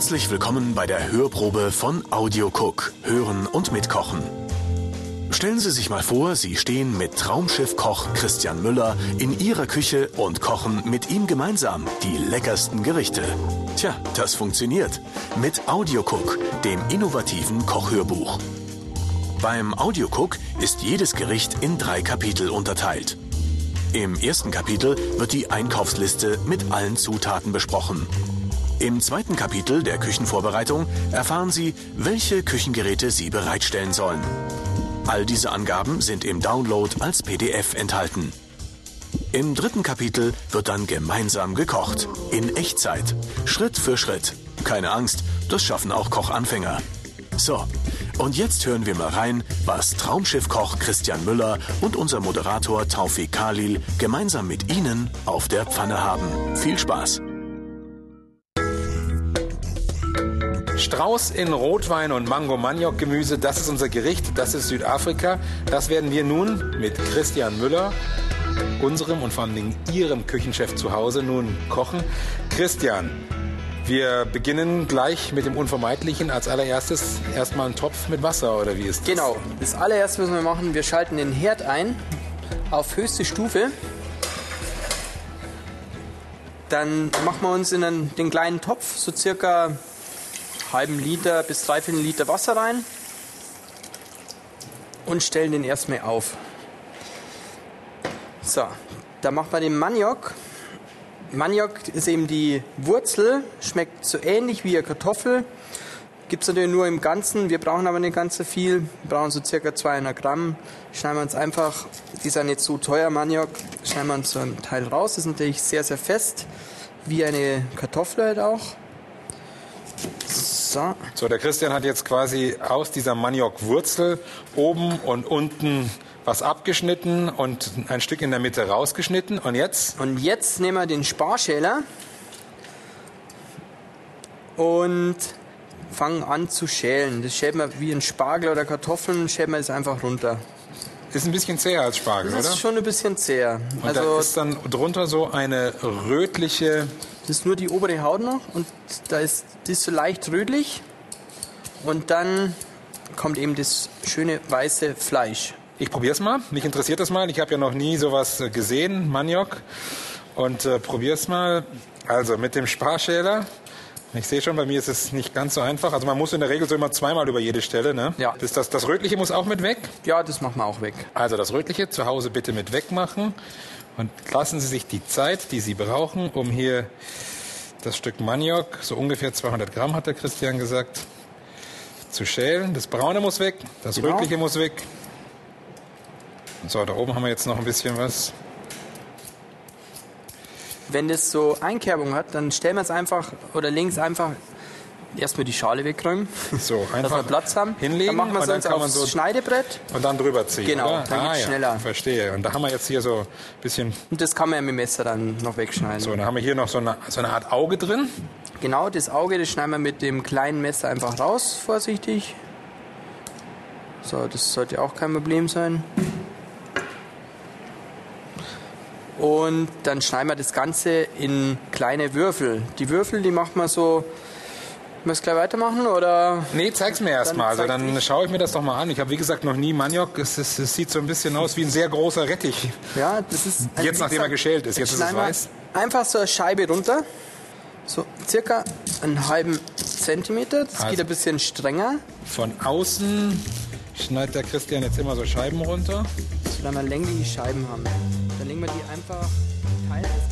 Herzlich willkommen bei der Hörprobe von Audio Cook. Hören und mitkochen. Stellen Sie sich mal vor, Sie stehen mit Traumschiffkoch Christian Müller in Ihrer Küche und kochen mit ihm gemeinsam die leckersten Gerichte. Tja, das funktioniert. Mit Audio Cook, dem innovativen Kochhörbuch. Beim Audio Cook ist jedes Gericht in drei Kapitel unterteilt. Im ersten Kapitel wird die Einkaufsliste mit allen Zutaten besprochen. Im zweiten Kapitel der Küchenvorbereitung erfahren Sie, welche Küchengeräte Sie bereitstellen sollen. All diese Angaben sind im Download als PDF enthalten. Im dritten Kapitel wird dann gemeinsam gekocht. In Echtzeit. Schritt für Schritt. Keine Angst, das schaffen auch Kochanfänger. So, und jetzt hören wir mal rein, was Traumschiffkoch Christian Müller und unser Moderator Taufik Khalil gemeinsam mit Ihnen auf der Pfanne haben. Viel Spaß! Strauß in Rotwein und Mango-Maniok-Gemüse, das ist unser Gericht, das ist Südafrika. Das werden wir nun mit Christian Müller, unserem und vor allem Ihrem Küchenchef zu Hause, nun kochen. Christian, wir beginnen gleich mit dem Unvermeidlichen. Als allererstes erstmal einen Topf mit Wasser oder wie ist das? Genau. Das allererste müssen wir machen, wir schalten den Herd ein auf höchste Stufe. Dann machen wir uns in den kleinen Topf so circa halben Liter bis dreiviertel Liter Wasser rein und stellen den erstmal auf. So, da machen wir den Maniok. Maniok ist eben die Wurzel, schmeckt so ähnlich wie eine Kartoffel. Gibt es natürlich nur im Ganzen, wir brauchen aber nicht ganz so viel. Wir brauchen so circa 200 Gramm. Schneiden wir uns einfach, die sind nicht so teuer, Maniok, schneiden wir uns so einen Teil raus. Ist natürlich sehr, sehr fest, wie eine Kartoffel halt auch. So. So, der Christian hat jetzt quasi aus dieser Maniokwurzel oben und unten was abgeschnitten und ein Stück in der Mitte rausgeschnitten. Und jetzt? Und jetzt nehmen wir den Sparschäler und fangen an zu schälen. Das schälen wir wie ein Spargel oder Kartoffeln, schälen wir es einfach runter. Ist ein bisschen zäher als Spargel, das oder? Das ist schon ein bisschen zäher. Und also da ist dann drunter so eine rötliche. Das ist nur die obere Haut noch und da ist das ist so leicht rötlich. Und dann kommt eben das schöne weiße Fleisch. Ich probiere es mal. Mich interessiert das mal. Ich habe ja noch nie sowas äh, gesehen, Maniok. Und äh, probiere es mal. Also mit dem Sparschäler. Ich sehe schon, bei mir ist es nicht ganz so einfach. Also man muss in der Regel so immer zweimal über jede Stelle. Ne? Ja. Das, das, das Rötliche muss auch mit weg? Ja, das machen wir auch weg. Also das Rötliche zu Hause bitte mit wegmachen. Und lassen Sie sich die Zeit, die Sie brauchen, um hier das Stück Maniok, so ungefähr 200 Gramm hat der Christian gesagt, zu schälen. Das Braune muss weg, das genau. Rötliche muss weg. So, da oben haben wir jetzt noch ein bisschen was. Wenn das so Einkerbung hat, dann stellen wir es einfach oder es einfach erstmal die Schale wegräumen, so, einfach dass wir Platz haben. Hinlegen dann machen wir es uns aufs so Schneidebrett. Und dann drüber ziehen, Genau, oder? dann ah, geht's ja, schneller. Verstehe. Und da haben wir jetzt hier so ein bisschen... Und das kann man ja mit dem Messer dann noch wegschneiden. So, dann haben wir hier noch so eine, so eine Art Auge drin. Genau, das Auge, das schneiden wir mit dem kleinen Messer einfach raus, vorsichtig. So, das sollte auch kein Problem sein. Und dann schneiden wir das Ganze in kleine Würfel. Die Würfel, die macht man so. Müssen wir gleich weitermachen oder? Nee, zeig's mir erstmal. Also dann schaue ich mir das doch mal an. Ich habe wie gesagt noch nie Maniok. Es, es, es, sieht so ein bisschen aus wie ein sehr großer Rettich. Ja, das ist. Also Jetzt nachdem gesagt, er geschält ist. Jetzt ist es weiß. Einfach so eine Scheibe runter. So circa einen halben Zentimeter. Das also geht ein bisschen strenger. Von außen schneidet der Christian jetzt immer so Scheiben runter oder man längliche Scheiben haben. Dann legen wir die einfach teilweise.